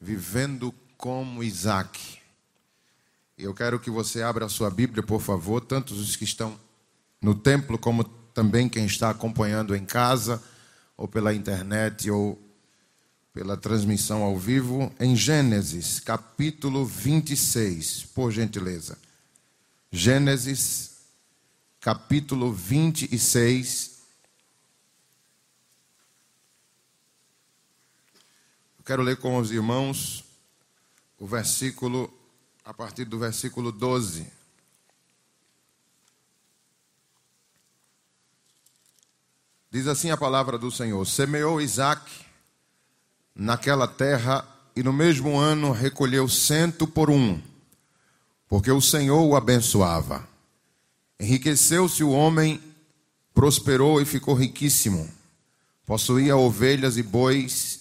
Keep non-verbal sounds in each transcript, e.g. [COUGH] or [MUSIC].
vivendo como Isaac. Eu quero que você abra a sua Bíblia, por favor, tanto os que estão no templo, como também quem está acompanhando em casa, ou pela internet, ou pela transmissão ao vivo, em Gênesis, capítulo 26, por gentileza. Gênesis, capítulo 26. Quero ler com os irmãos o versículo, a partir do versículo 12. Diz assim a palavra do Senhor: Semeou Isaac naquela terra e no mesmo ano recolheu cento por um, porque o Senhor o abençoava. Enriqueceu-se o homem, prosperou e ficou riquíssimo. Possuía ovelhas e bois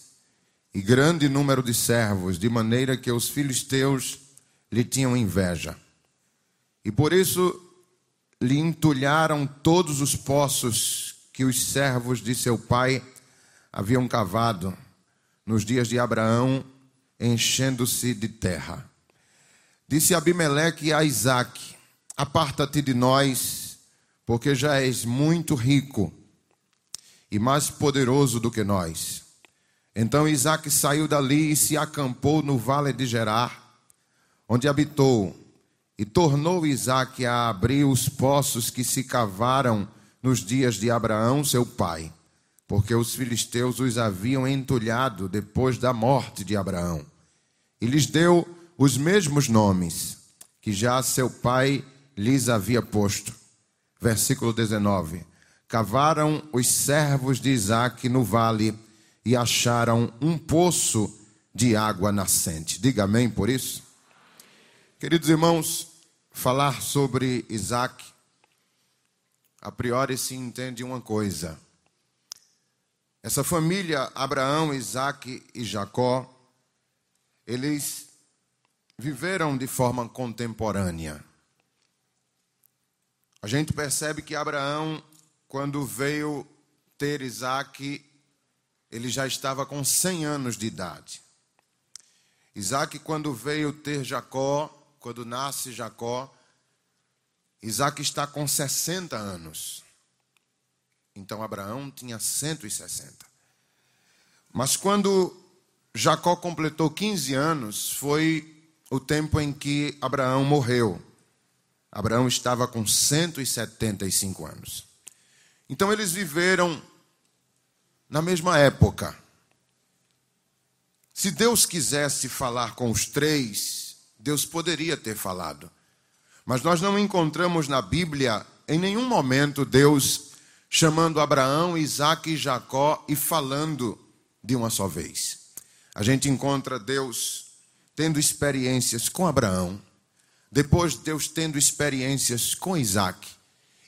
grande número de servos, de maneira que os filisteus lhe tinham inveja. E por isso lhe entulharam todos os poços que os servos de seu pai haviam cavado nos dias de Abraão, enchendo-se de terra. Disse Abimeleque a Isaque: Aparta-te de nós, porque já és muito rico e mais poderoso do que nós. Então Isaac saiu dali e se acampou no vale de Gerar, onde habitou, e tornou Isaac a abrir os poços que se cavaram nos dias de Abraão, seu pai, porque os filisteus os haviam entulhado depois da morte de Abraão. E lhes deu os mesmos nomes que já seu pai lhes havia posto. Versículo 19: Cavaram os servos de Isaac no vale e acharam um poço de água nascente. Diga amém por isso. Queridos irmãos, falar sobre Isaac, a priori se entende uma coisa. Essa família, Abraão, Isaac e Jacó, eles viveram de forma contemporânea. A gente percebe que Abraão, quando veio ter Isaac, ele já estava com 100 anos de idade. Isaac, quando veio ter Jacó, quando nasce Jacó, Isaac está com 60 anos. Então Abraão tinha 160. Mas quando Jacó completou 15 anos, foi o tempo em que Abraão morreu. Abraão estava com 175 anos. Então eles viveram na mesma época. Se Deus quisesse falar com os três, Deus poderia ter falado. Mas nós não encontramos na Bíblia, em nenhum momento, Deus chamando Abraão, Isaac e Jacó e falando de uma só vez. A gente encontra Deus tendo experiências com Abraão, depois Deus tendo experiências com Isaac,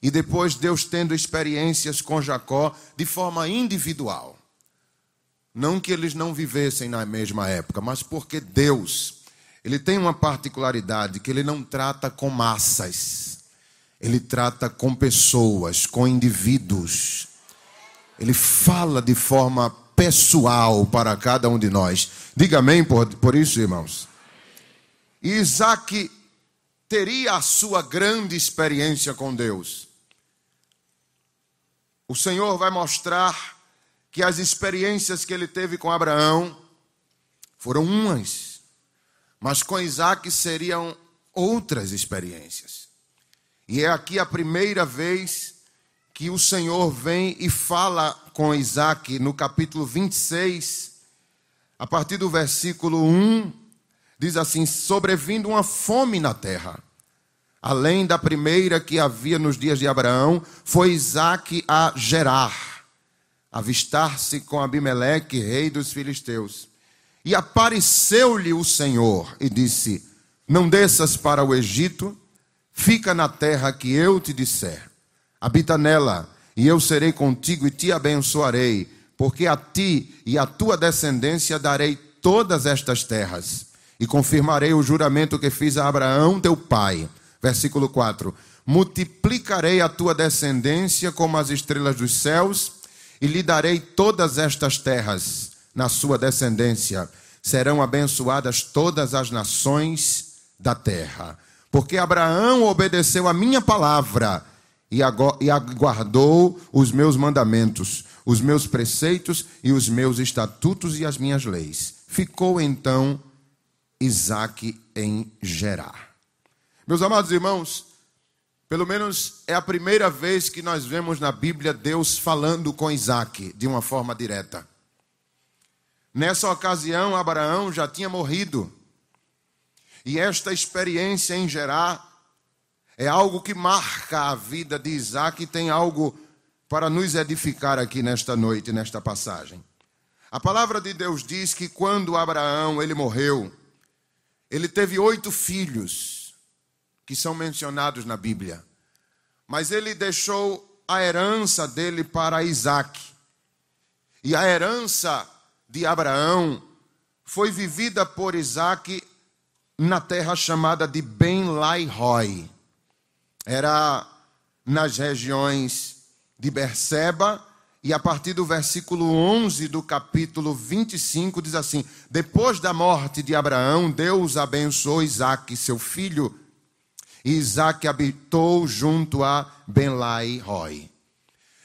e depois Deus tendo experiências com Jacó de forma individual. Não que eles não vivessem na mesma época, mas porque Deus, ele tem uma particularidade que ele não trata com massas. Ele trata com pessoas, com indivíduos. Ele fala de forma pessoal para cada um de nós. Diga amém por, por isso, irmãos. Isaac teria a sua grande experiência com Deus o Senhor vai mostrar que as experiências que ele teve com Abraão foram umas, mas com Isaac seriam outras experiências. E é aqui a primeira vez que o Senhor vem e fala com Isaac no capítulo 26, a partir do versículo 1, diz assim: Sobrevindo uma fome na terra além da primeira que havia nos dias de Abraão, foi Isaac a Gerar, avistar-se com Abimeleque, rei dos filisteus. E apareceu-lhe o Senhor e disse: Não desças para o Egito, fica na terra que eu te disser. Habita nela, e eu serei contigo e te abençoarei, porque a ti e à tua descendência darei todas estas terras, e confirmarei o juramento que fiz a Abraão, teu pai Versículo 4: Multiplicarei a tua descendência como as estrelas dos céus, e lhe darei todas estas terras na sua descendência. serão abençoadas todas as nações da terra. Porque Abraão obedeceu a minha palavra e aguardou os meus mandamentos, os meus preceitos e os meus estatutos e as minhas leis. Ficou então Isaac em Gerar. Meus amados irmãos, pelo menos é a primeira vez que nós vemos na Bíblia Deus falando com Isaac de uma forma direta. Nessa ocasião, Abraão já tinha morrido. E esta experiência em Gerar é algo que marca a vida de Isaac e tem algo para nos edificar aqui nesta noite, nesta passagem. A palavra de Deus diz que quando Abraão ele morreu, ele teve oito filhos que são mencionados na Bíblia, mas ele deixou a herança dele para Isaac. E a herança de Abraão foi vivida por Isaac na terra chamada de Ben-Lai-Roi. Era nas regiões de Berseba, e a partir do versículo 11 do capítulo 25 diz assim: Depois da morte de Abraão, Deus abençoou Isaac, seu filho, e Isaac habitou junto a Ben-Lai-Roi.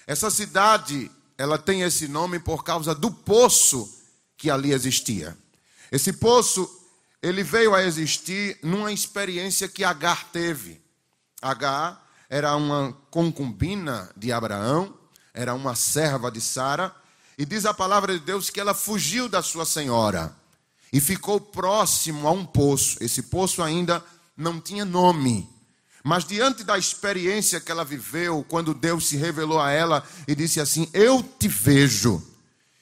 Essa cidade ela tem esse nome por causa do poço que ali existia. Esse poço, ele veio a existir numa experiência que Agar teve. Agar era uma concubina de Abraão, era uma serva de Sara, e diz a palavra de Deus que ela fugiu da sua senhora e ficou próximo a um poço. Esse poço ainda não tinha nome. Mas diante da experiência que ela viveu, quando Deus se revelou a ela e disse assim: Eu te vejo,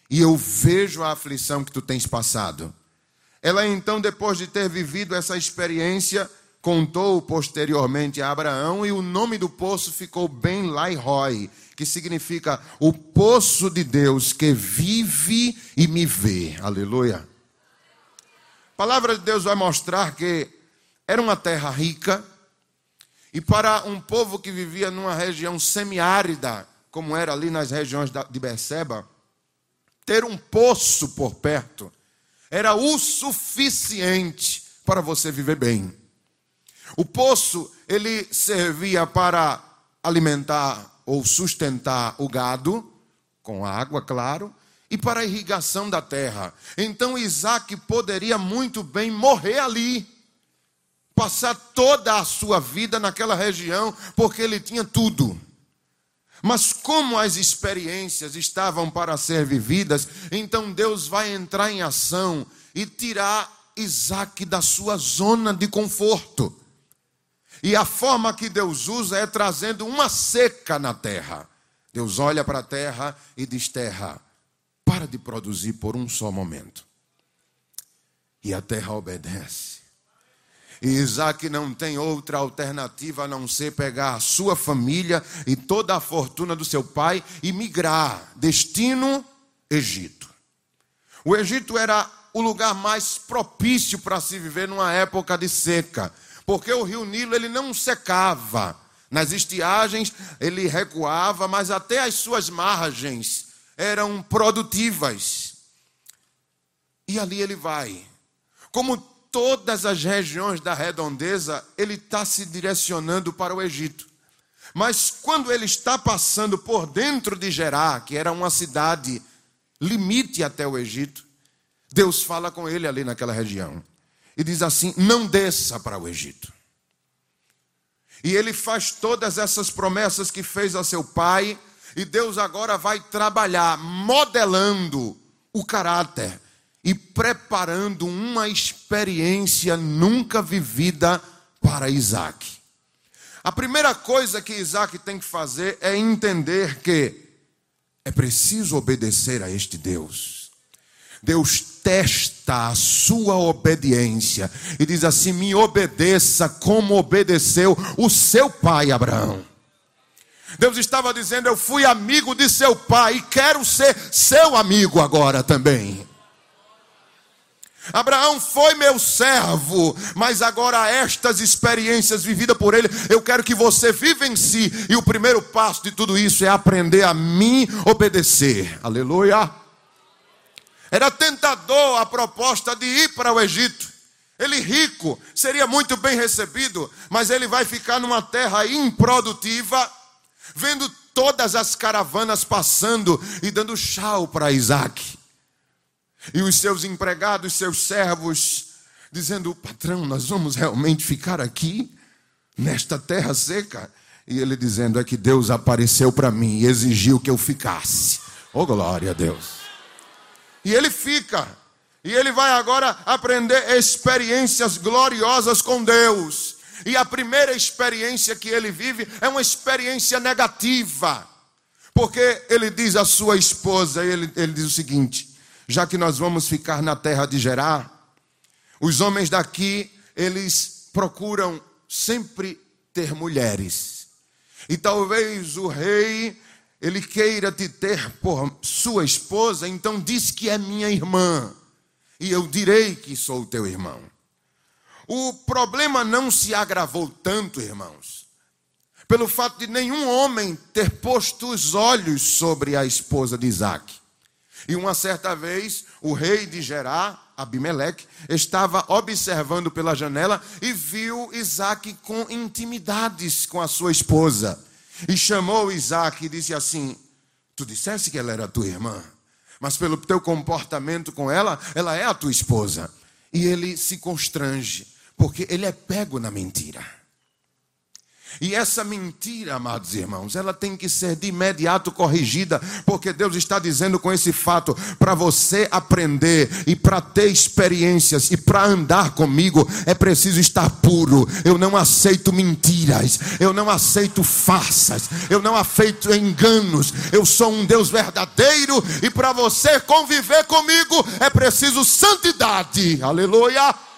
e eu vejo a aflição que tu tens passado. Ela então, depois de ter vivido essa experiência, contou posteriormente a Abraão, e o nome do poço ficou Ben Lairoi, que significa o poço de Deus que vive e me vê. Aleluia. A palavra de Deus vai mostrar que era uma terra rica e para um povo que vivia numa região semiárida, como era ali nas regiões de Beceba, ter um poço por perto era o suficiente para você viver bem. O poço, ele servia para alimentar ou sustentar o gado, com água, claro, e para a irrigação da terra. Então Isaac poderia muito bem morrer ali passar toda a sua vida naquela região, porque ele tinha tudo. Mas como as experiências estavam para ser vividas, então Deus vai entrar em ação e tirar Isaac da sua zona de conforto. E a forma que Deus usa é trazendo uma seca na terra. Deus olha para a terra e diz: Terra, para de produzir por um só momento. E a terra obedece. Isaac não tem outra alternativa a não ser pegar a sua família e toda a fortuna do seu pai e migrar. Destino: Egito. O Egito era o lugar mais propício para se viver numa época de seca, porque o rio Nilo ele não secava. Nas estiagens ele recuava, mas até as suas margens eram produtivas. E ali ele vai. Como todas as regiões da redondeza, ele está se direcionando para o Egito. Mas quando ele está passando por dentro de Gerá, que era uma cidade limite até o Egito, Deus fala com ele ali naquela região e diz assim: não desça para o Egito. E ele faz todas essas promessas que fez a seu pai, e Deus agora vai trabalhar modelando o caráter e preparando uma experiência nunca vivida para Isaac. A primeira coisa que Isaac tem que fazer é entender que é preciso obedecer a este Deus. Deus testa a sua obediência e diz assim: me obedeça como obedeceu o seu pai Abraão. Deus estava dizendo: Eu fui amigo de seu pai e quero ser seu amigo agora também. Abraão foi meu servo, mas agora estas experiências vividas por ele, eu quero que você viva em si. E o primeiro passo de tudo isso é aprender a mim obedecer. Aleluia. Era tentador a proposta de ir para o Egito. Ele rico seria muito bem recebido, mas ele vai ficar numa terra improdutiva, vendo todas as caravanas passando e dando chau para Isaac. E os seus empregados, seus servos, dizendo: Patrão, nós vamos realmente ficar aqui, nesta terra seca? E ele dizendo: É que Deus apareceu para mim e exigiu que eu ficasse. Oh, glória a Deus. E ele fica. E ele vai agora aprender experiências gloriosas com Deus. E a primeira experiência que ele vive é uma experiência negativa. Porque ele diz à sua esposa, ele, ele diz o seguinte: já que nós vamos ficar na terra de Gerar, os homens daqui, eles procuram sempre ter mulheres. E talvez o rei, ele queira te ter por sua esposa, então diz que é minha irmã. E eu direi que sou teu irmão. O problema não se agravou tanto, irmãos, pelo fato de nenhum homem ter posto os olhos sobre a esposa de Isaac. E uma certa vez, o rei de Gerá, Abimeleque, estava observando pela janela e viu Isaac com intimidades com a sua esposa. E chamou Isaac e disse assim: Tu disseste que ela era tua irmã, mas pelo teu comportamento com ela, ela é a tua esposa. E ele se constrange porque ele é pego na mentira. E essa mentira, amados irmãos, ela tem que ser de imediato corrigida, porque Deus está dizendo com esse fato para você aprender e para ter experiências e para andar comigo é preciso estar puro. Eu não aceito mentiras, eu não aceito farsas, eu não aceito enganos. Eu sou um Deus verdadeiro e para você conviver comigo é preciso santidade. Aleluia.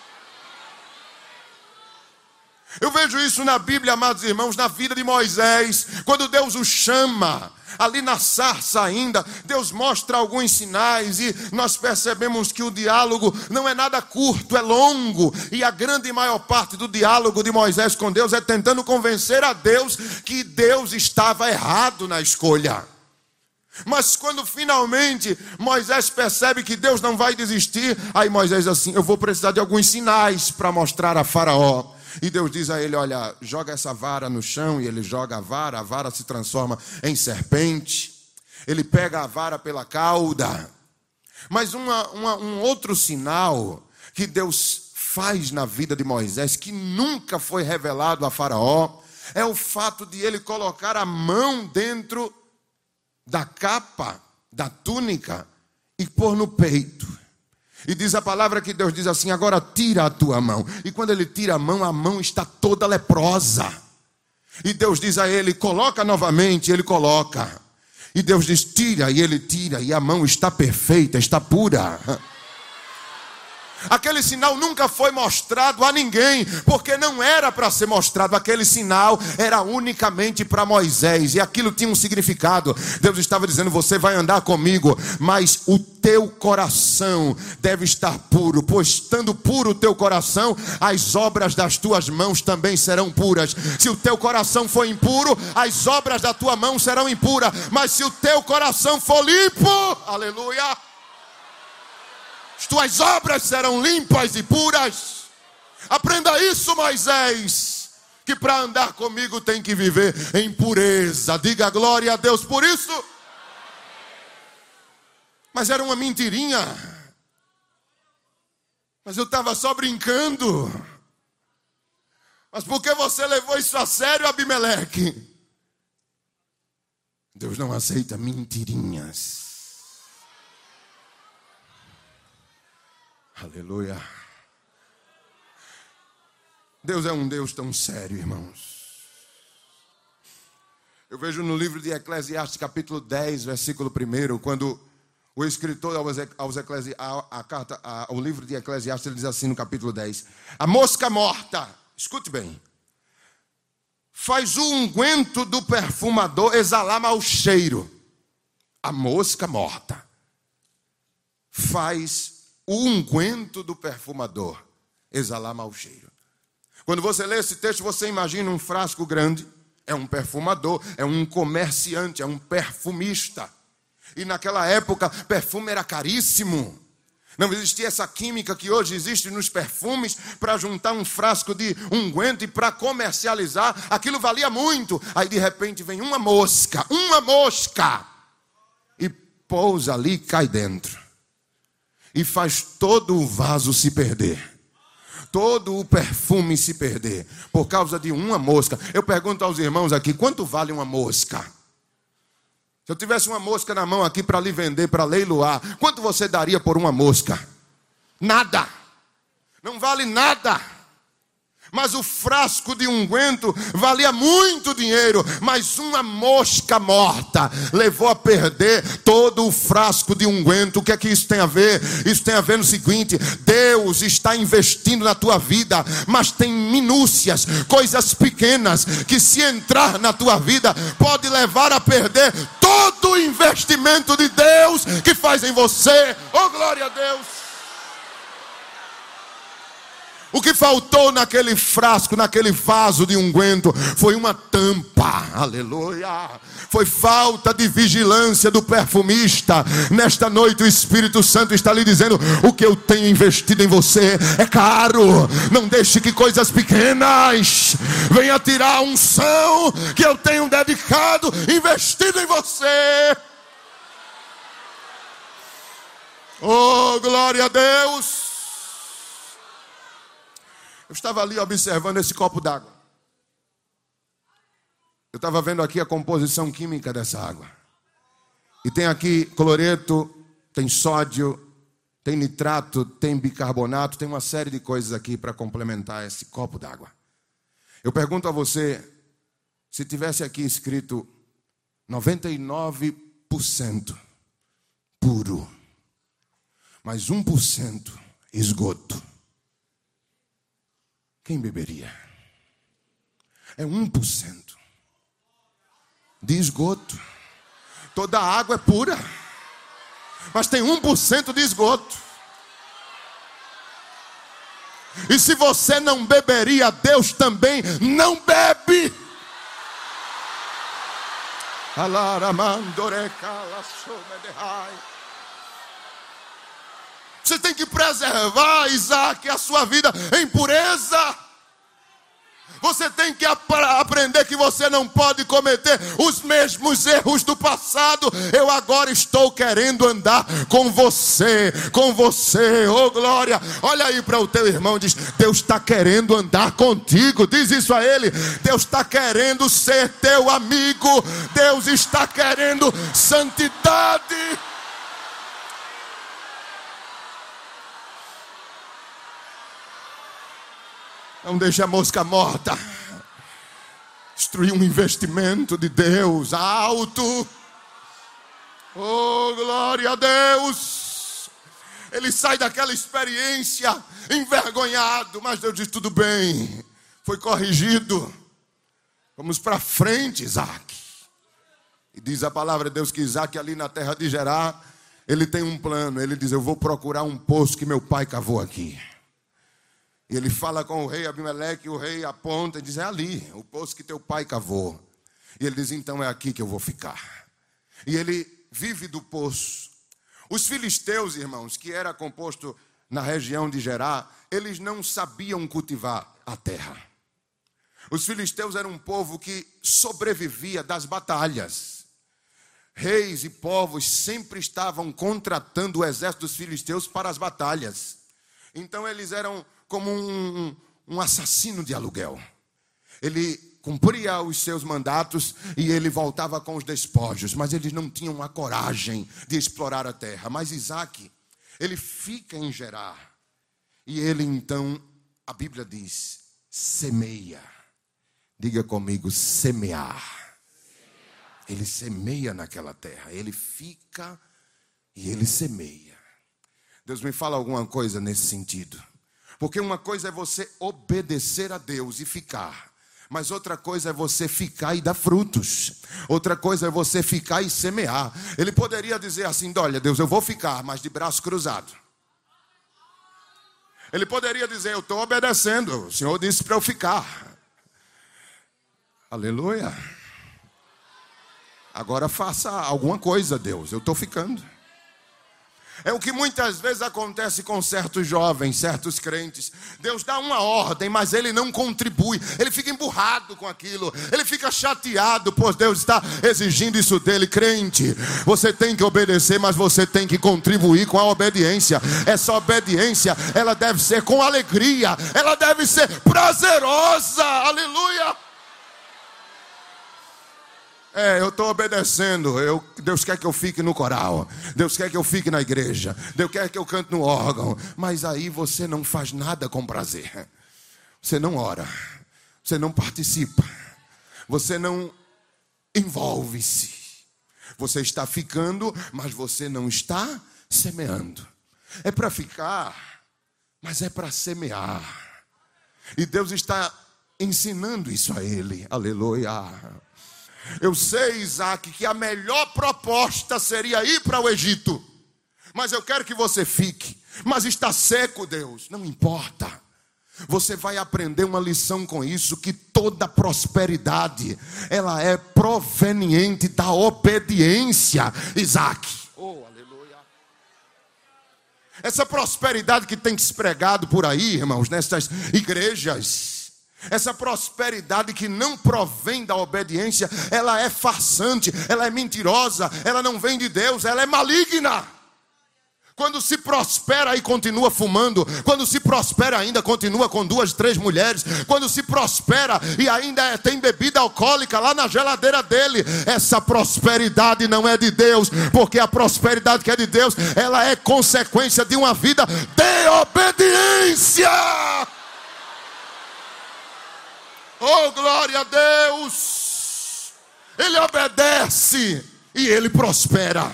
Eu vejo isso na Bíblia, amados irmãos, na vida de Moisés, quando Deus o chama, ali na sarça ainda, Deus mostra alguns sinais e nós percebemos que o diálogo não é nada curto, é longo, e a grande maior parte do diálogo de Moisés com Deus é tentando convencer a Deus que Deus estava errado na escolha. Mas quando finalmente Moisés percebe que Deus não vai desistir, aí Moisés assim: Eu vou precisar de alguns sinais para mostrar a Faraó. E Deus diz a ele: Olha, joga essa vara no chão. E ele joga a vara, a vara se transforma em serpente. Ele pega a vara pela cauda. Mas uma, uma, um outro sinal que Deus faz na vida de Moisés, que nunca foi revelado a Faraó, é o fato de ele colocar a mão dentro da capa, da túnica, e pôr no peito. E diz a palavra que Deus diz assim: agora tira a tua mão. E quando ele tira a mão, a mão está toda leprosa. E Deus diz a ele: coloca novamente. Ele coloca. E Deus diz: tira. E ele tira. E a mão está perfeita, está pura. Aquele sinal nunca foi mostrado a ninguém, porque não era para ser mostrado. Aquele sinal era unicamente para Moisés, e aquilo tinha um significado. Deus estava dizendo: Você vai andar comigo, mas o teu coração deve estar puro, pois estando puro o teu coração, as obras das tuas mãos também serão puras. Se o teu coração for impuro, as obras da tua mão serão impuras, mas se o teu coração for limpo, aleluia as tuas obras serão limpas e puras. Aprenda isso, Moisés, que para andar comigo tem que viver em pureza. Diga glória a Deus por isso. Mas era uma mentirinha. Mas eu estava só brincando. Mas por que você levou isso a sério, Abimeleque? Deus não aceita mentirinhas. Aleluia. Deus é um Deus tão sério, irmãos. Eu vejo no livro de Eclesiastes, capítulo 10, versículo 1, quando o escritor aos Eclesi, a, carta, a, o livro de Eclesiastes, ele diz assim no capítulo 10: A mosca morta, escute bem, faz o unguento do perfumador exalar mau cheiro. A mosca morta faz o unguento do perfumador exalar mau cheiro. Quando você lê esse texto, você imagina um frasco grande, é um perfumador, é um comerciante, é um perfumista. E naquela época, perfume era caríssimo. Não existia essa química que hoje existe nos perfumes para juntar um frasco de unguento e para comercializar. Aquilo valia muito. Aí de repente vem uma mosca, uma mosca, e pousa ali e cai dentro. E faz todo o vaso se perder. Todo o perfume se perder por causa de uma mosca. Eu pergunto aos irmãos aqui: quanto vale uma mosca? Se eu tivesse uma mosca na mão aqui para lhe vender, para leiloar, quanto você daria por uma mosca? Nada. Não vale nada. Mas o frasco de unguento valia muito dinheiro, mas uma mosca morta levou a perder todo o frasco de unguento. O que é que isso tem a ver? Isso tem a ver no seguinte: Deus está investindo na tua vida, mas tem minúcias, coisas pequenas que se entrar na tua vida pode levar a perder todo o investimento de Deus que faz em você. Oh glória a Deus! O que faltou naquele frasco, naquele vaso de unguento, foi uma tampa. Aleluia. Foi falta de vigilância do perfumista. Nesta noite o Espírito Santo está lhe dizendo: o que eu tenho investido em você é caro. Não deixe que coisas pequenas venham tirar a unção que eu tenho dedicado, investido em você. Oh, glória a Deus. Eu estava ali observando esse copo d'água. Eu estava vendo aqui a composição química dessa água. E tem aqui cloreto, tem sódio, tem nitrato, tem bicarbonato, tem uma série de coisas aqui para complementar esse copo d'água. Eu pergunto a você, se tivesse aqui escrito 99% puro, mas 1% esgoto. Quem beberia? É 1% de esgoto. Toda a água é pura, mas tem 1% de esgoto. E se você não beberia, Deus também não bebe. Alaramandoreka, você tem que preservar, Isaac, a sua vida em pureza. Você tem que ap aprender que você não pode cometer os mesmos erros do passado. Eu agora estou querendo andar com você, com você, oh glória. Olha aí para o teu irmão, diz: Deus está querendo andar contigo. Diz isso a ele. Deus está querendo ser teu amigo. Deus está querendo santidade. Não deixe a mosca morta. Destruir um investimento de Deus alto. Oh, glória a Deus. Ele sai daquela experiência envergonhado, mas Deus diz: tudo bem, foi corrigido. Vamos para frente, Isaac. E diz a palavra de Deus que Isaac, ali na terra de Gerar, ele tem um plano. Ele diz: Eu vou procurar um poço que meu pai cavou aqui. E ele fala com o rei Abimeleque, o rei aponta e diz: É ali, o poço que teu pai cavou. E ele diz: Então é aqui que eu vou ficar. E ele vive do poço. Os filisteus, irmãos, que era composto na região de Gerá, eles não sabiam cultivar a terra. Os filisteus eram um povo que sobrevivia das batalhas. Reis e povos sempre estavam contratando o exército dos filisteus para as batalhas. Então eles eram como um, um assassino de aluguel. Ele cumpria os seus mandatos e ele voltava com os despojos, mas eles não tinham a coragem de explorar a terra. Mas Isaac, ele fica em Gerar e ele então, a Bíblia diz, semeia. Diga comigo, semear. Ele semeia naquela terra, ele fica e ele semeia. Deus me fala alguma coisa nesse sentido. Porque uma coisa é você obedecer a Deus e ficar. Mas outra coisa é você ficar e dar frutos. Outra coisa é você ficar e semear. Ele poderia dizer assim: Olha, Deus, eu vou ficar, mas de braço cruzado. Ele poderia dizer: Eu estou obedecendo. O Senhor disse para eu ficar. Aleluia. Agora faça alguma coisa, Deus. Eu estou ficando. É o que muitas vezes acontece com certos jovens, certos crentes. Deus dá uma ordem, mas ele não contribui. Ele fica emburrado com aquilo. Ele fica chateado, pois Deus está exigindo isso dele. Crente, você tem que obedecer, mas você tem que contribuir com a obediência. Essa obediência, ela deve ser com alegria. Ela deve ser prazerosa. Aleluia. É, eu estou obedecendo. Eu, Deus quer que eu fique no coral. Deus quer que eu fique na igreja. Deus quer que eu cante no órgão. Mas aí você não faz nada com prazer. Você não ora. Você não participa. Você não envolve-se. Você está ficando, mas você não está semeando. É para ficar, mas é para semear. E Deus está ensinando isso a ele. Aleluia. Eu sei, Isaac, que a melhor proposta seria ir para o Egito. Mas eu quero que você fique. Mas está seco, Deus. Não importa. Você vai aprender uma lição com isso que toda prosperidade ela é proveniente da obediência, Isaac. Oh, aleluia. Essa prosperidade que tem se pregado por aí, irmãos, nessas igrejas, essa prosperidade que não provém da obediência, ela é farsante, ela é mentirosa, ela não vem de Deus, ela é maligna. Quando se prospera e continua fumando, quando se prospera ainda continua com duas, três mulheres, quando se prospera e ainda é, tem bebida alcoólica lá na geladeira dele, essa prosperidade não é de Deus, porque a prosperidade que é de Deus, ela é consequência de uma vida de obediência. Oh, glória a Deus! Ele obedece e ele prospera.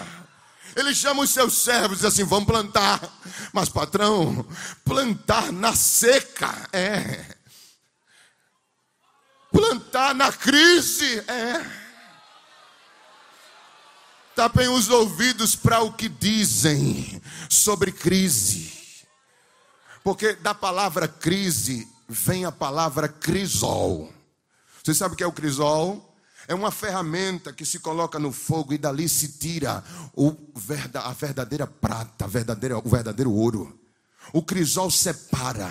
Ele chama os seus servos e diz assim: vamos plantar. Mas, patrão, plantar na seca é. Plantar na crise é. Tapem os ouvidos para o que dizem sobre crise. Porque da palavra crise vem a palavra crisol. Você sabe o que é o crisol? É uma ferramenta que se coloca no fogo e dali se tira a verdadeira prata, a verdadeira, o verdadeiro ouro. O crisol separa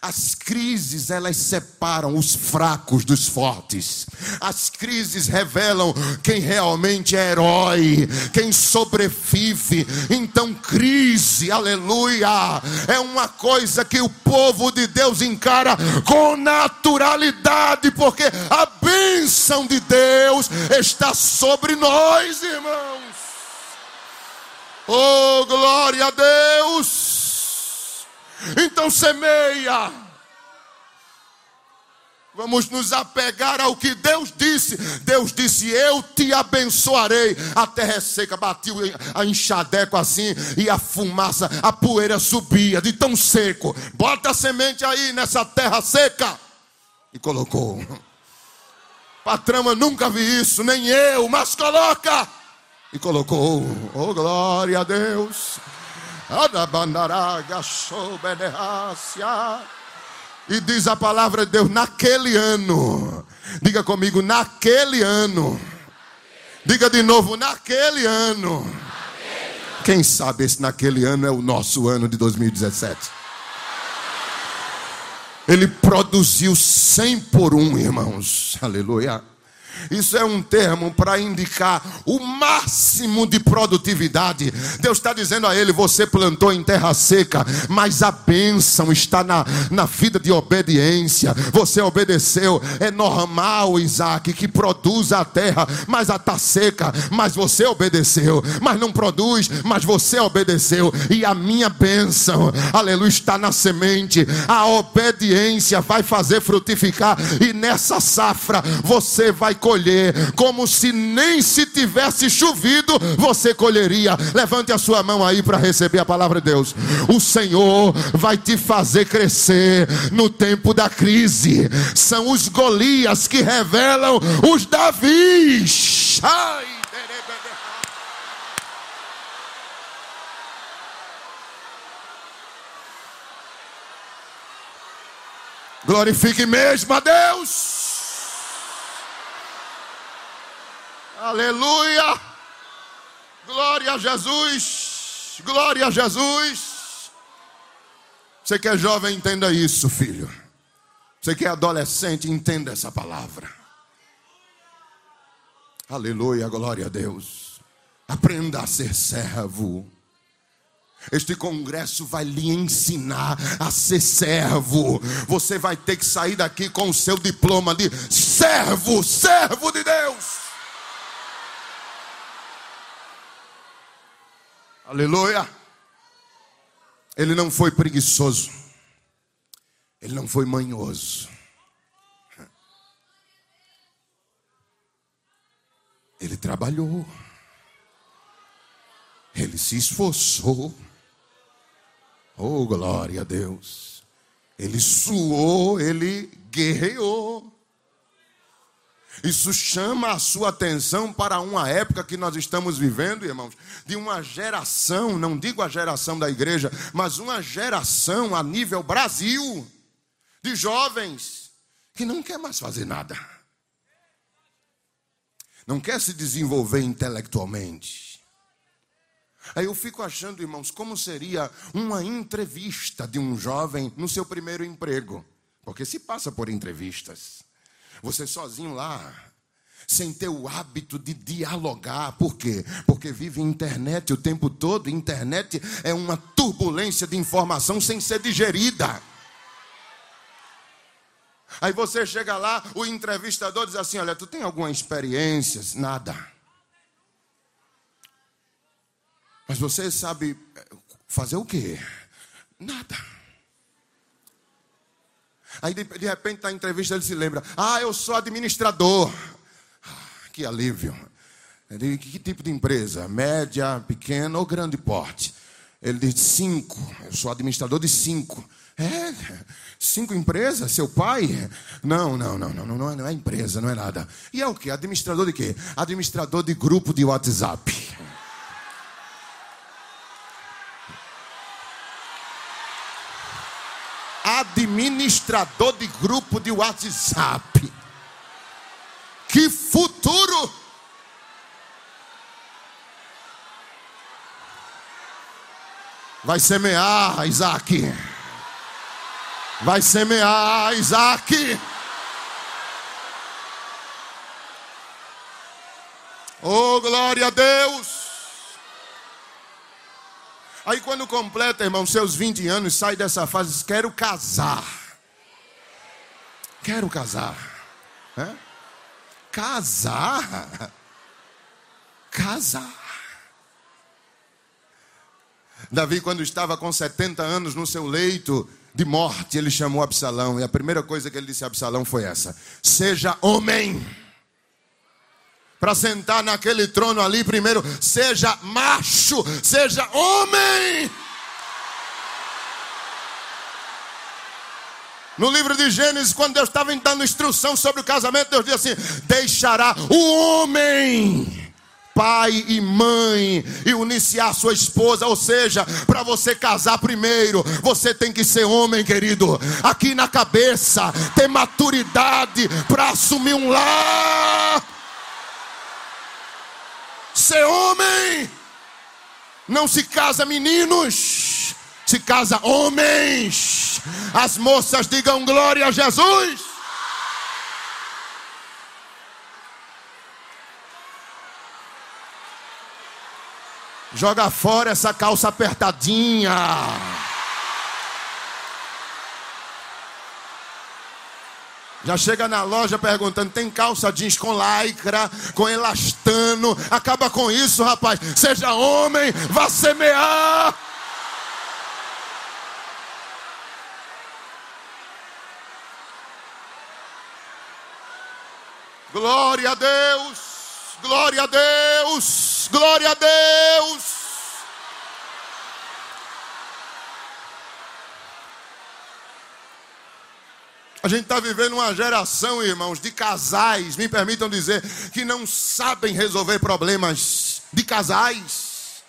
as crises, elas separam os fracos dos fortes. As crises revelam quem realmente é herói, quem sobrevive. Então, crise, aleluia, é uma coisa que o povo de Deus encara com naturalidade, porque a bênção de Deus está sobre nós, irmãos. Oh, glória a Deus! Então semeia. Vamos nos apegar ao que Deus disse. Deus disse: Eu te abençoarei. A terra é seca, bateu a enxadeco assim, e a fumaça, a poeira subia de tão seco. Bota a semente aí nessa terra seca. E colocou. Patrão, eu nunca vi isso, nem eu, mas coloca. E colocou. Oh, glória a Deus. E diz a palavra de Deus: naquele ano, diga comigo, naquele ano, diga de novo, naquele ano. Quem sabe esse naquele ano é o nosso ano de 2017. Ele produziu 100 por um, irmãos. Aleluia. Isso é um termo para indicar o máximo de produtividade. Deus está dizendo a ele: você plantou em terra seca, mas a bênção está na, na vida de obediência. Você obedeceu. É normal, Isaac, que produza a terra, mas a está seca. Mas você obedeceu. Mas não produz, mas você obedeceu. E a minha bênção, aleluia, está na semente. A obediência vai fazer frutificar. E nessa safra você vai colher, como se nem se tivesse chovido, você colheria. Levante a sua mão aí para receber a palavra de Deus. O Senhor vai te fazer crescer no tempo da crise. São os Golias que revelam os Davis. Ai, Glorifique mesmo a Deus. Aleluia! Glória a Jesus! Glória a Jesus. Você que é jovem, entenda isso, filho. Você que é adolescente, entenda essa palavra. Aleluia, glória a Deus. Aprenda a ser servo. Este congresso vai lhe ensinar a ser servo. Você vai ter que sair daqui com o seu diploma de servo, servo de Deus. Aleluia. Ele não foi preguiçoso. Ele não foi manhoso. Ele trabalhou. Ele se esforçou. Oh, glória a Deus. Ele suou, ele guerreou. Isso chama a sua atenção para uma época que nós estamos vivendo, irmãos, de uma geração, não digo a geração da igreja, mas uma geração a nível Brasil, de jovens que não quer mais fazer nada. Não quer se desenvolver intelectualmente Aí eu fico achando, irmãos, como seria uma entrevista de um jovem no seu primeiro emprego. Porque se passa por entrevistas. Você sozinho lá, sem ter o hábito de dialogar. Por quê? Porque vive internet o tempo todo. Internet é uma turbulência de informação sem ser digerida. Aí você chega lá, o entrevistador diz assim: Olha, tu tem alguma experiência? Nada. Mas você sabe eh, fazer o quê? Nada. Aí de, de repente na entrevista ele se lembra: Ah, eu sou administrador. Ah, que alívio. Ele, que, que tipo de empresa? Média, pequena ou grande porte? Ele diz: cinco. Eu sou administrador de cinco. É, cinco empresas? Seu pai? Não, não, não, não, não, é, não é empresa, não é nada. E é o que? Administrador de quê? Administrador de grupo de WhatsApp. Administrador de grupo de WhatsApp. Que futuro! Vai semear, Isaac. Vai semear, Isaac. Oh, glória a Deus. Aí quando completa, irmão, seus 20 anos, sai dessa fase, diz, quero casar. Quero casar. É? Casar. Casar. Davi, quando estava com 70 anos no seu leito de morte, ele chamou Absalão. E a primeira coisa que ele disse a Absalão foi essa: Seja homem para sentar naquele trono ali, primeiro, seja macho, seja homem. No livro de Gênesis, quando Deus estava dando instrução sobre o casamento, Deus disse assim: deixará o homem pai e mãe e uniciar sua esposa. Ou seja, para você casar primeiro, você tem que ser homem, querido. Aqui na cabeça, ter maturidade para assumir um lar ser homem. Não se casa meninos, se casa homens. As moças digam glória a Jesus. Joga fora essa calça apertadinha. Já chega na loja perguntando: tem calça jeans com lycra, com elastano. Acaba com isso, rapaz. Seja homem, vá semear. Glória a Deus, glória a Deus, glória a Deus. A gente está vivendo uma geração, irmãos, de casais, me permitam dizer, que não sabem resolver problemas de casais.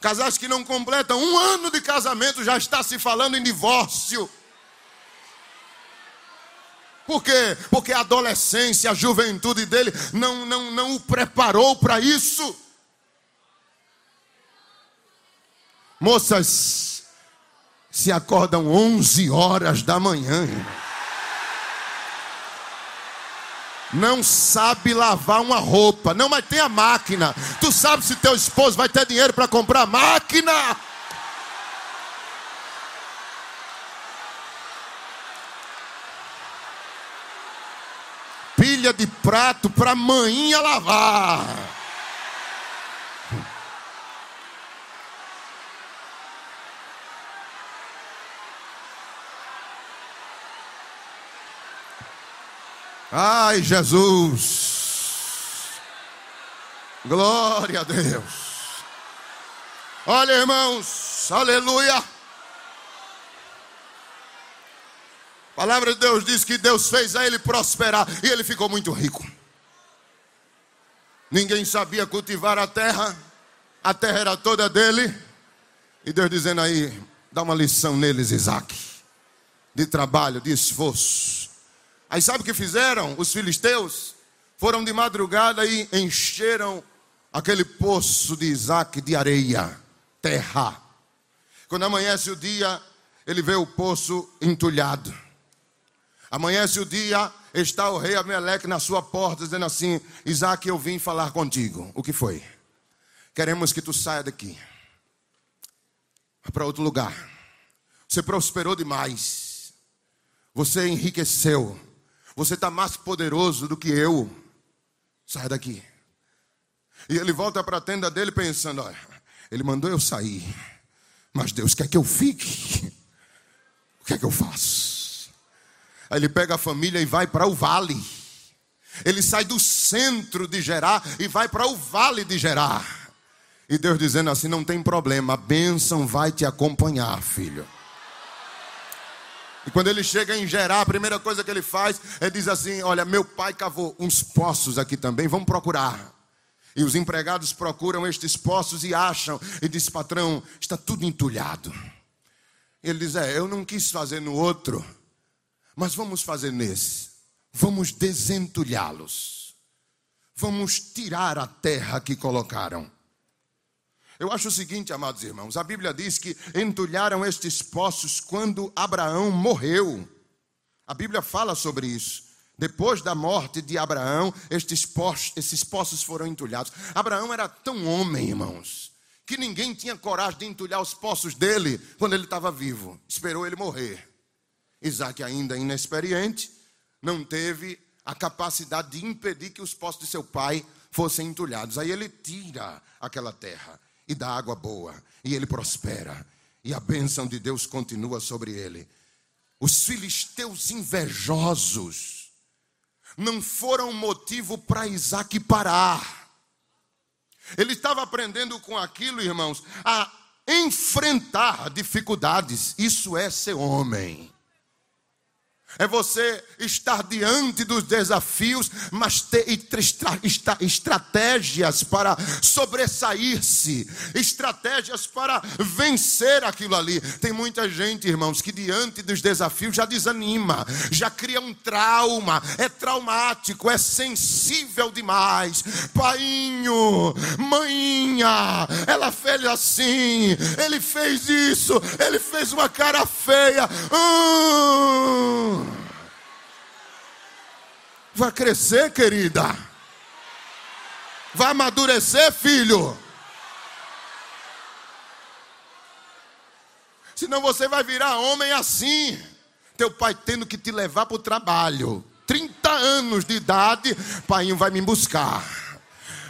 Casais que não completam um ano de casamento já está se falando em divórcio. Por quê? Porque a adolescência, a juventude dele não, não, não o preparou para isso. Moças se acordam 11 horas da manhã. Não sabe lavar uma roupa. Não, mas tem a máquina. Tu sabe se teu esposo vai ter dinheiro para comprar máquina? Pilha de prato para manhinha lavar. Ai, Jesus. Glória a Deus. Olha, irmãos, aleluia. A palavra de Deus diz que Deus fez a ele prosperar e ele ficou muito rico. Ninguém sabia cultivar a terra, a terra era toda dele. E Deus dizendo aí, dá uma lição neles, Isaac, de trabalho, de esforço Aí sabe o que fizeram os filisteus? Foram de madrugada e encheram aquele poço de Isaac de areia, terra. Quando amanhece o dia, ele vê o poço entulhado. Amanhece o dia, está o rei Abimeleque na sua porta, dizendo assim: Isaac, eu vim falar contigo. O que foi? Queremos que tu saia daqui para outro lugar. Você prosperou demais. Você enriqueceu. Você está mais poderoso do que eu. Sai daqui. E ele volta para a tenda dele pensando: olha, ele mandou eu sair, mas Deus quer que eu fique. O que é que eu faço? Aí ele pega a família e vai para o vale. Ele sai do centro de Gerar e vai para o vale de Gerar. E Deus dizendo assim: não tem problema, a bênção vai te acompanhar, filho. E quando ele chega em Gerar, a primeira coisa que ele faz é diz assim: Olha, meu pai cavou uns poços aqui também, vamos procurar. E os empregados procuram estes poços e acham, e diz: Patrão, está tudo entulhado. Ele diz: É, eu não quis fazer no outro, mas vamos fazer nesse. Vamos desentulhá-los. Vamos tirar a terra que colocaram. Eu acho o seguinte, amados irmãos, a Bíblia diz que entulharam estes poços quando Abraão morreu. A Bíblia fala sobre isso. Depois da morte de Abraão, estes poços, esses poços foram entulhados. Abraão era tão homem, irmãos, que ninguém tinha coragem de entulhar os poços dele quando ele estava vivo. Esperou ele morrer. Isaac, ainda inexperiente, não teve a capacidade de impedir que os poços de seu pai fossem entulhados. Aí ele tira aquela terra e dá água boa, e ele prospera, e a bênção de Deus continua sobre ele. Os filisteus invejosos não foram motivo para Isaac parar. Ele estava aprendendo com aquilo, irmãos, a enfrentar dificuldades. Isso é ser homem é você estar diante dos desafios, mas ter estratégias para sobressair-se, estratégias para vencer aquilo ali. Tem muita gente, irmãos, que diante dos desafios já desanima, já cria um trauma, é traumático, é sensível demais. Painho, maninha, ela fez assim, ele fez isso, ele fez uma cara feia. Hum. Vai crescer, querida. Vai amadurecer, filho. Senão você vai virar homem assim. Teu pai tendo que te levar para o trabalho. 30 anos de idade, pai vai me buscar.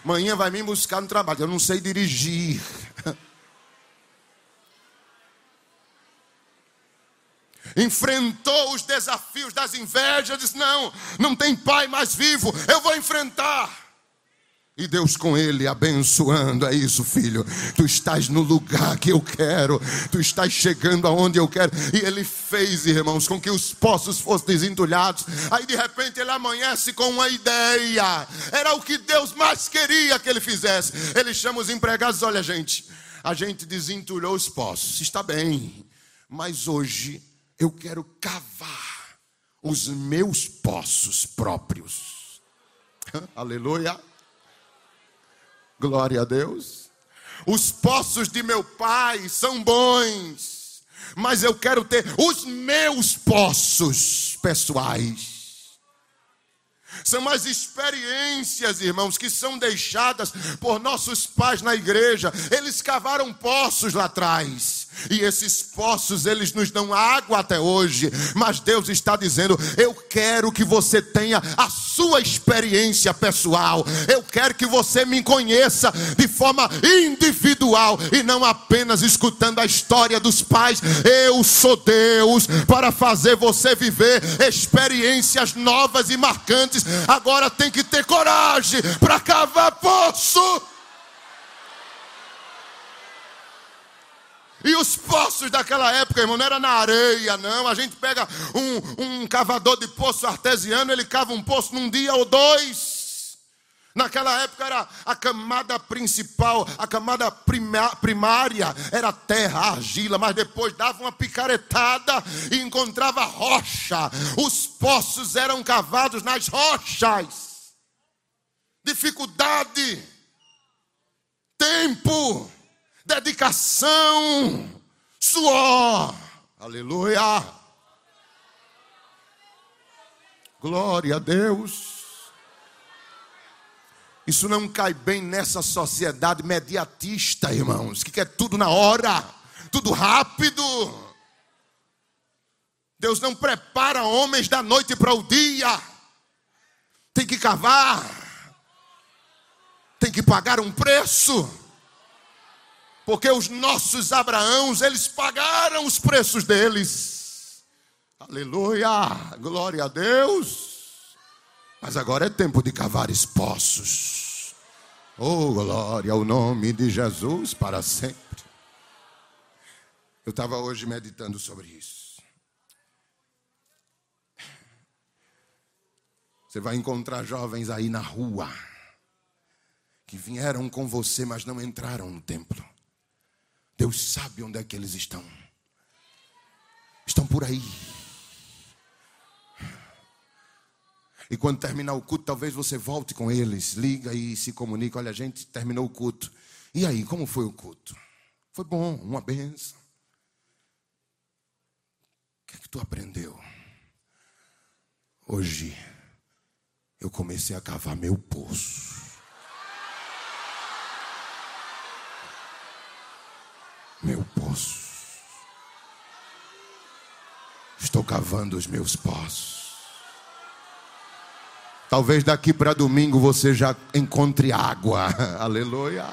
Manhã vai me buscar no trabalho. Eu não sei dirigir. Enfrentou os desafios das invejas, disse: Não, não tem pai mais vivo, eu vou enfrentar. E Deus com ele abençoando, é isso, filho. Tu estás no lugar que eu quero, tu estás chegando aonde eu quero. E ele fez, irmãos, com que os poços fossem desentulhados. Aí de repente ele amanhece com uma ideia. Era o que Deus mais queria que ele fizesse. Ele chama os empregados: olha, gente, a gente desentulhou os poços, está bem, mas hoje eu quero cavar os meus poços próprios. [LAUGHS] Aleluia. Glória a Deus. Os poços de meu pai são bons, mas eu quero ter os meus poços pessoais. São as experiências, irmãos, que são deixadas por nossos pais na igreja. Eles cavaram poços lá atrás. E esses poços, eles nos dão água até hoje. Mas Deus está dizendo: Eu quero que você tenha a sua experiência pessoal. Eu quero que você me conheça de forma individual e não apenas escutando a história dos pais. Eu sou Deus para fazer você viver experiências novas e marcantes agora tem que ter coragem para cavar poço. E os poços daquela época, irmão, não era na areia, não. A gente pega um, um cavador de poço artesiano, ele cava um poço num dia ou dois. Naquela época era a camada principal, a camada primária era terra, argila, mas depois dava uma picaretada e encontrava rocha. Os poços eram cavados nas rochas. Dificuldade, tempo, dedicação, suor. Aleluia. Glória a Deus. Isso não cai bem nessa sociedade mediatista, irmãos, que quer tudo na hora, tudo rápido. Deus não prepara homens da noite para o dia. Tem que cavar. Tem que pagar um preço. Porque os nossos Abraãos, eles pagaram os preços deles. Aleluia! Glória a Deus. Mas agora é tempo de cavar poços. Oh, glória ao nome de Jesus para sempre. Eu estava hoje meditando sobre isso. Você vai encontrar jovens aí na rua que vieram com você, mas não entraram no templo. Deus sabe onde é que eles estão. Estão por aí E quando terminar o culto, talvez você volte com eles, liga e se comunica. Olha, a gente terminou o culto. E aí, como foi o culto? Foi bom, uma benção. O que é que tu aprendeu? Hoje eu comecei a cavar meu poço. Meu poço. Estou cavando os meus poços. Talvez daqui para domingo você já encontre água. [LAUGHS] Aleluia.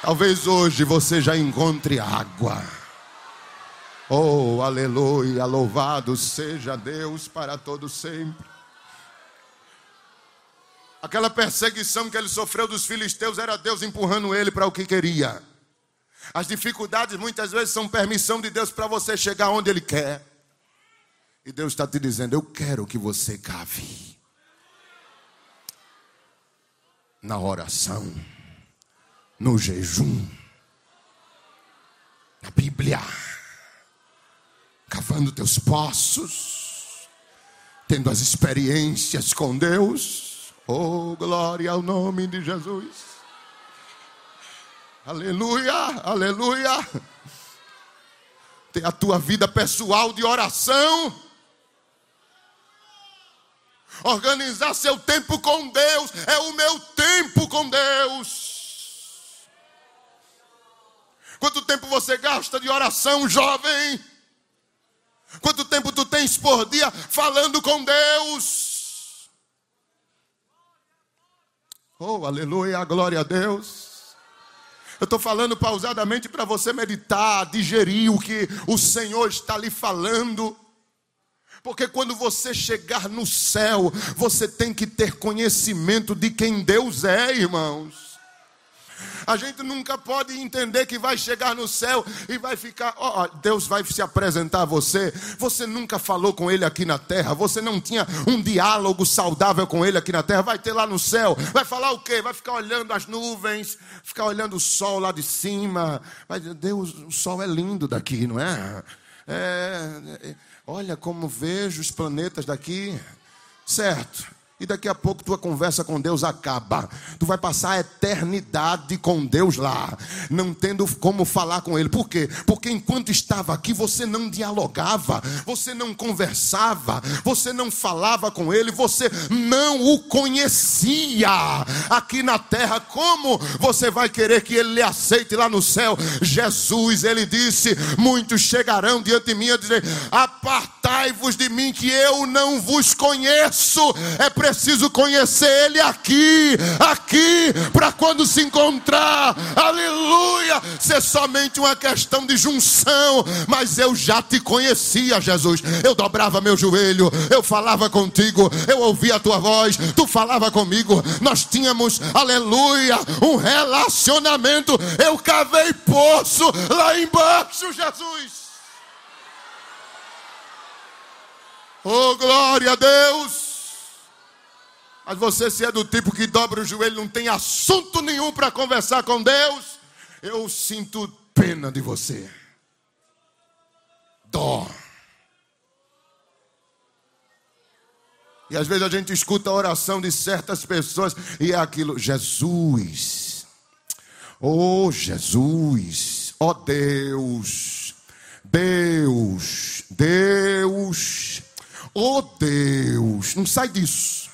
Talvez hoje você já encontre água. Oh, aleluia, louvado seja Deus para todo sempre. Aquela perseguição que ele sofreu dos filisteus era Deus empurrando ele para o que queria. As dificuldades muitas vezes são permissão de Deus para você chegar onde ele quer. E Deus está te dizendo: Eu quero que você cave. Na oração, no jejum, na Bíblia, cavando teus poços, tendo as experiências com Deus. Oh, glória ao nome de Jesus. Aleluia, aleluia. Ter a tua vida pessoal de oração Organizar seu tempo com Deus é o meu tempo com Deus. Quanto tempo você gasta de oração, jovem? Quanto tempo tu tens por dia falando com Deus? Oh, aleluia, glória a Deus. Eu estou falando pausadamente para você meditar, digerir o que o Senhor está lhe falando. Porque quando você chegar no céu, você tem que ter conhecimento de quem Deus é, irmãos. A gente nunca pode entender que vai chegar no céu e vai ficar, ó, oh, Deus vai se apresentar a você. Você nunca falou com ele aqui na terra, você não tinha um diálogo saudável com ele aqui na terra. Vai ter lá no céu, vai falar o quê? Vai ficar olhando as nuvens, ficar olhando o sol lá de cima. Vai, Deus, o sol é lindo daqui, não é? É, Olha como vejo os planetas daqui. Certo. E daqui a pouco tua conversa com Deus acaba. Tu vai passar a eternidade com Deus lá, não tendo como falar com Ele. Por quê? Porque enquanto estava aqui, você não dialogava, você não conversava, você não falava com Ele, você não o conhecia. Aqui na terra, como você vai querer que Ele lhe aceite lá no céu? Jesus, Ele disse: Muitos chegarão diante de mim a dizer: Apartai-vos de mim, que eu não vos conheço. É preciso conhecer Ele aqui, aqui, para quando se encontrar, aleluia, ser somente uma questão de junção. Mas eu já te conhecia, Jesus. Eu dobrava meu joelho, eu falava contigo, eu ouvia a tua voz, tu falava comigo. Nós tínhamos, aleluia, um relacionamento. Eu cavei poço lá embaixo, Jesus. Oh, glória a Deus. Mas você, se é do tipo que dobra o joelho, não tem assunto nenhum para conversar com Deus, eu sinto pena de você. Dó. E às vezes a gente escuta a oração de certas pessoas e é aquilo, Jesus, oh Jesus, oh Deus, Deus, Deus, oh Deus, não sai disso.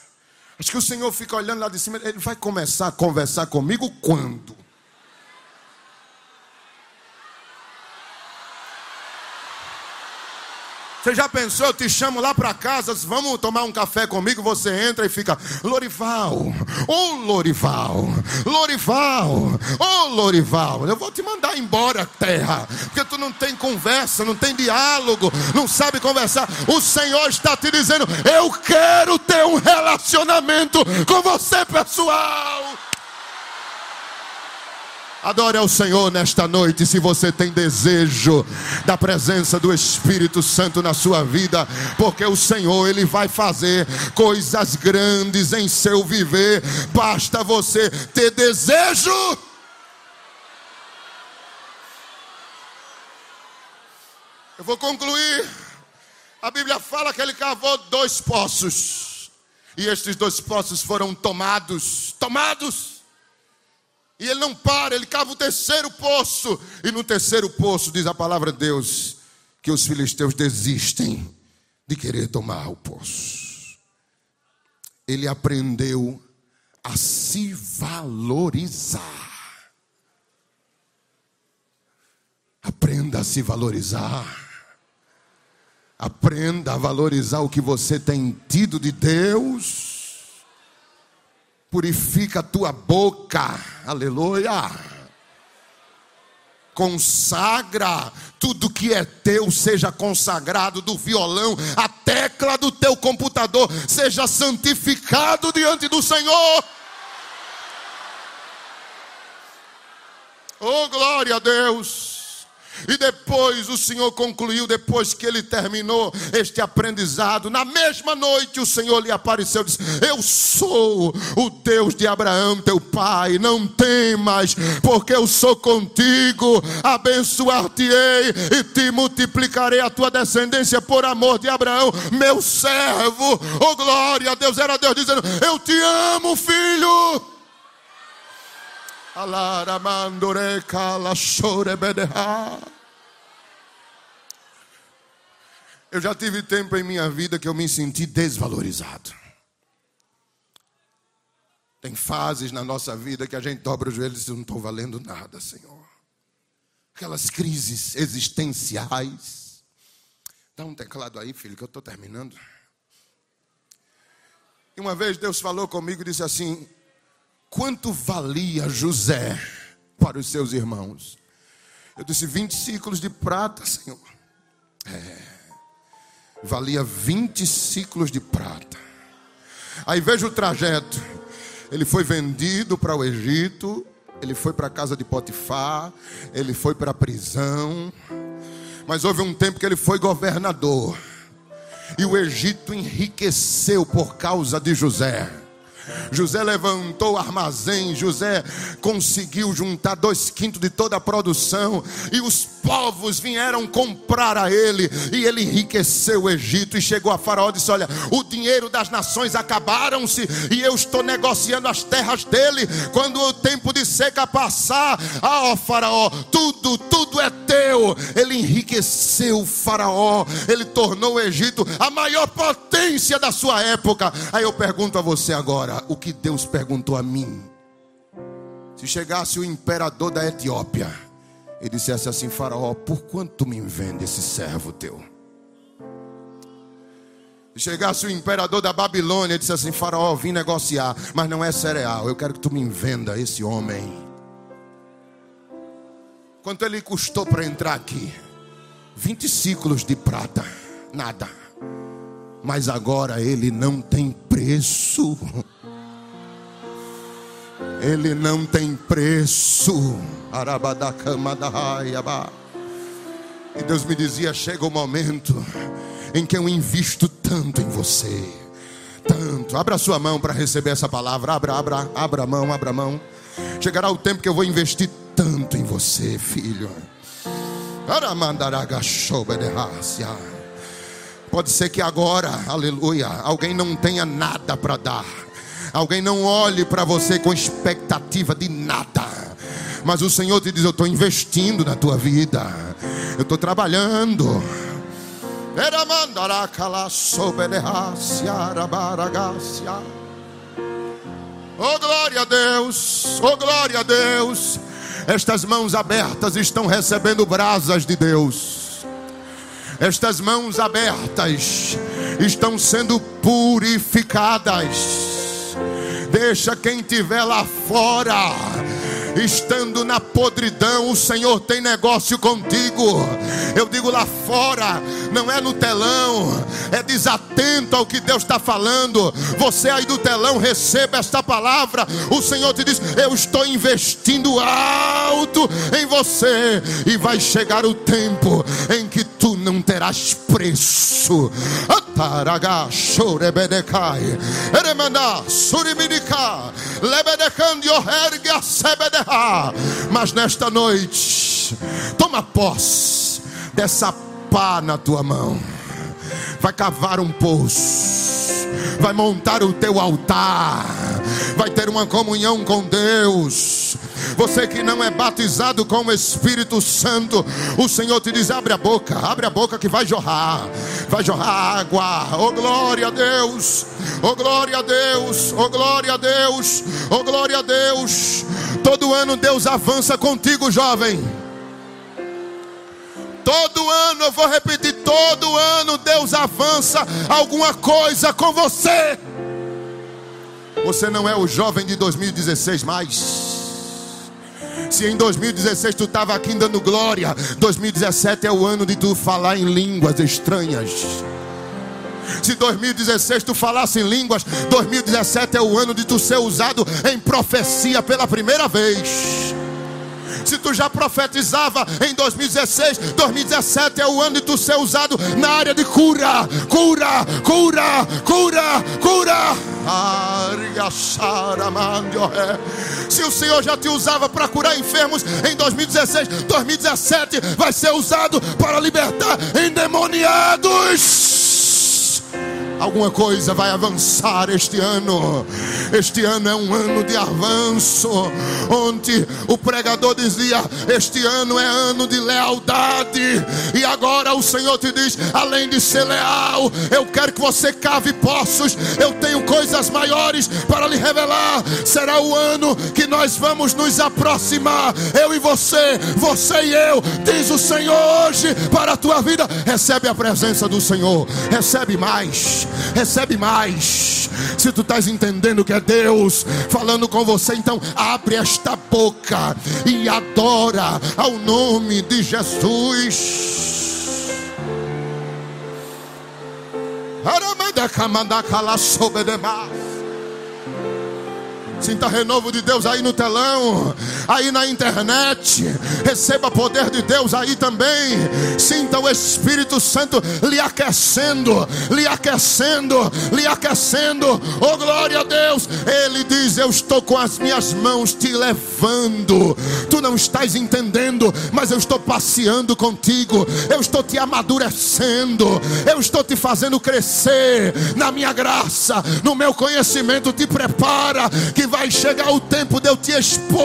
Acho que o Senhor fica olhando lá de cima, ele vai começar a conversar comigo quando? Você já pensou? Eu te chamo lá para casa, vamos tomar um café comigo. Você entra e fica, Lorival, ô oh, Lorival, Lorival, ô oh, Lorival. Eu vou te mandar embora, terra, porque tu não tem conversa, não tem diálogo, não sabe conversar. O Senhor está te dizendo: Eu quero ter um relacionamento com você, pessoal. Adore ao Senhor nesta noite, se você tem desejo da presença do Espírito Santo na sua vida, porque o Senhor ele vai fazer coisas grandes em seu viver. Basta você ter desejo. Eu vou concluir. A Bíblia fala que ele cavou dois poços. E estes dois poços foram tomados, tomados e ele não para, ele cava o terceiro poço. E no terceiro poço, diz a palavra de Deus, que os filisteus desistem de querer tomar o poço. Ele aprendeu a se valorizar. Aprenda a se valorizar. Aprenda a valorizar o que você tem tido de Deus purifica a tua boca, aleluia. Consagra tudo que é teu, seja consagrado do violão, a tecla do teu computador, seja santificado diante do Senhor. Oh, glória a Deus. E depois o Senhor concluiu, depois que ele terminou este aprendizado, na mesma noite o Senhor lhe apareceu e disse: Eu sou o Deus de Abraão, teu pai, não temas, porque eu sou contigo, abençoar-te-ei e te multiplicarei a tua descendência por amor de Abraão, meu servo. Oh glória a Deus, era Deus dizendo: Eu te amo, filho. Eu já tive tempo em minha vida que eu me senti desvalorizado. Tem fases na nossa vida que a gente dobra os joelhos e diz: Não estou valendo nada, Senhor. Aquelas crises existenciais. Dá um teclado aí, filho, que eu estou terminando. E uma vez Deus falou comigo e disse assim: quanto valia José para os seus irmãos? Eu disse: 20 ciclos de prata, Senhor. É, valia 20 ciclos de prata. Aí veja o trajeto. Ele foi vendido para o Egito, ele foi para a casa de Potifar, ele foi para a prisão. Mas houve um tempo que ele foi governador. E o Egito enriqueceu por causa de José. José levantou o armazém, José conseguiu juntar dois quintos de toda a produção, e os povos vieram comprar a ele, e ele enriqueceu o Egito e chegou a Faraó e disse: Olha, o dinheiro das nações acabaram-se, e eu estou negociando as terras dele. Quando o tempo de seca passar, ah, Faraó, tudo, tudo é teu. Ele enriqueceu o Faraó, ele tornou o Egito a maior potência da sua época. Aí eu pergunto a você agora: o que Deus perguntou a mim? Se chegasse o imperador da Etiópia e dissesse assim: Faraó, por quanto me vende esse servo teu? Se chegasse o imperador da Babilônia e disse assim: Faraó, vim negociar, mas não é cereal, eu quero que tu me venda esse homem. Quanto ele custou para entrar aqui? 20 ciclos de prata, nada. Mas agora ele não tem preço. Ele não tem preço. E Deus me dizia: chega o momento em que eu invisto tanto em você. Tanto. Abra sua mão para receber essa palavra. Abra, abra, abra a mão, abra a mão. Chegará o tempo que eu vou investir tanto em você, filho. Pode ser que agora, aleluia, alguém não tenha nada para dar. Alguém não olhe para você com expectativa de nada. Mas o Senhor te diz: Eu estou investindo na tua vida. Eu estou trabalhando. Oh glória a Deus, oh glória a Deus. Estas mãos abertas estão recebendo brasas de Deus. Estas mãos abertas estão sendo purificadas Deixa quem estiver lá fora estando na podridão, o Senhor tem negócio contigo. Eu digo lá fora, não é no telão, é desatento ao que Deus está falando. Você aí do telão, receba esta palavra. O Senhor te diz: Eu estou investindo alto em você, e vai chegar o tempo em que tu não terás preço. Ataraga, chorebedekai, eremanda, suriminika, lebedecandio, erga, sebede mas nesta noite, toma posse dessa pá na tua mão. Vai cavar um poço, vai montar o teu altar, vai ter uma comunhão com Deus. Você que não é batizado com o Espírito Santo, o Senhor te diz: abre a boca, abre a boca que vai jorrar, vai jorrar água. Oh glória a Deus, oh glória a Deus, oh glória a Deus, oh glória a Deus. Todo ano Deus avança contigo, jovem. Todo ano, eu vou repetir, todo ano Deus avança alguma coisa com você. Você não é o jovem de 2016 mais. Se em 2016 tu estava aqui dando glória, 2017 é o ano de tu falar em línguas estranhas. Se 2016 tu falasse em línguas, 2017 é o ano de tu ser usado em profecia pela primeira vez. Se tu já profetizava em 2016, 2017 é o ano de tu ser usado na área de cura, cura, cura, cura, cura. Se o Senhor já te usava para curar enfermos em 2016, 2017 vai ser usado para libertar endemoniados. Alguma coisa vai avançar este ano. Este ano é um ano de avanço. Onde o pregador dizia: Este ano é ano de lealdade. E agora o Senhor te diz: Além de ser leal, eu quero que você cave poços. Eu tenho coisas maiores para lhe revelar. Será o ano que nós vamos nos aproximar. Eu e você, você e eu. Diz o Senhor hoje para a tua vida: Recebe a presença do Senhor. Recebe mais recebe mais. Se tu estás entendendo que é Deus falando com você, então abre esta boca e adora ao nome de Jesus. Sinta renovo de Deus aí no telão, aí na internet. Receba poder de Deus aí também. Sinta o Espírito Santo lhe aquecendo, lhe aquecendo, lhe aquecendo. Oh glória a Deus! Ele diz: Eu estou com as minhas mãos te levando. Tu não estás entendendo, mas eu estou passeando contigo. Eu estou te amadurecendo. Eu estou te fazendo crescer na minha graça, no meu conhecimento. Te prepara que vai chegar o tempo de eu te expor.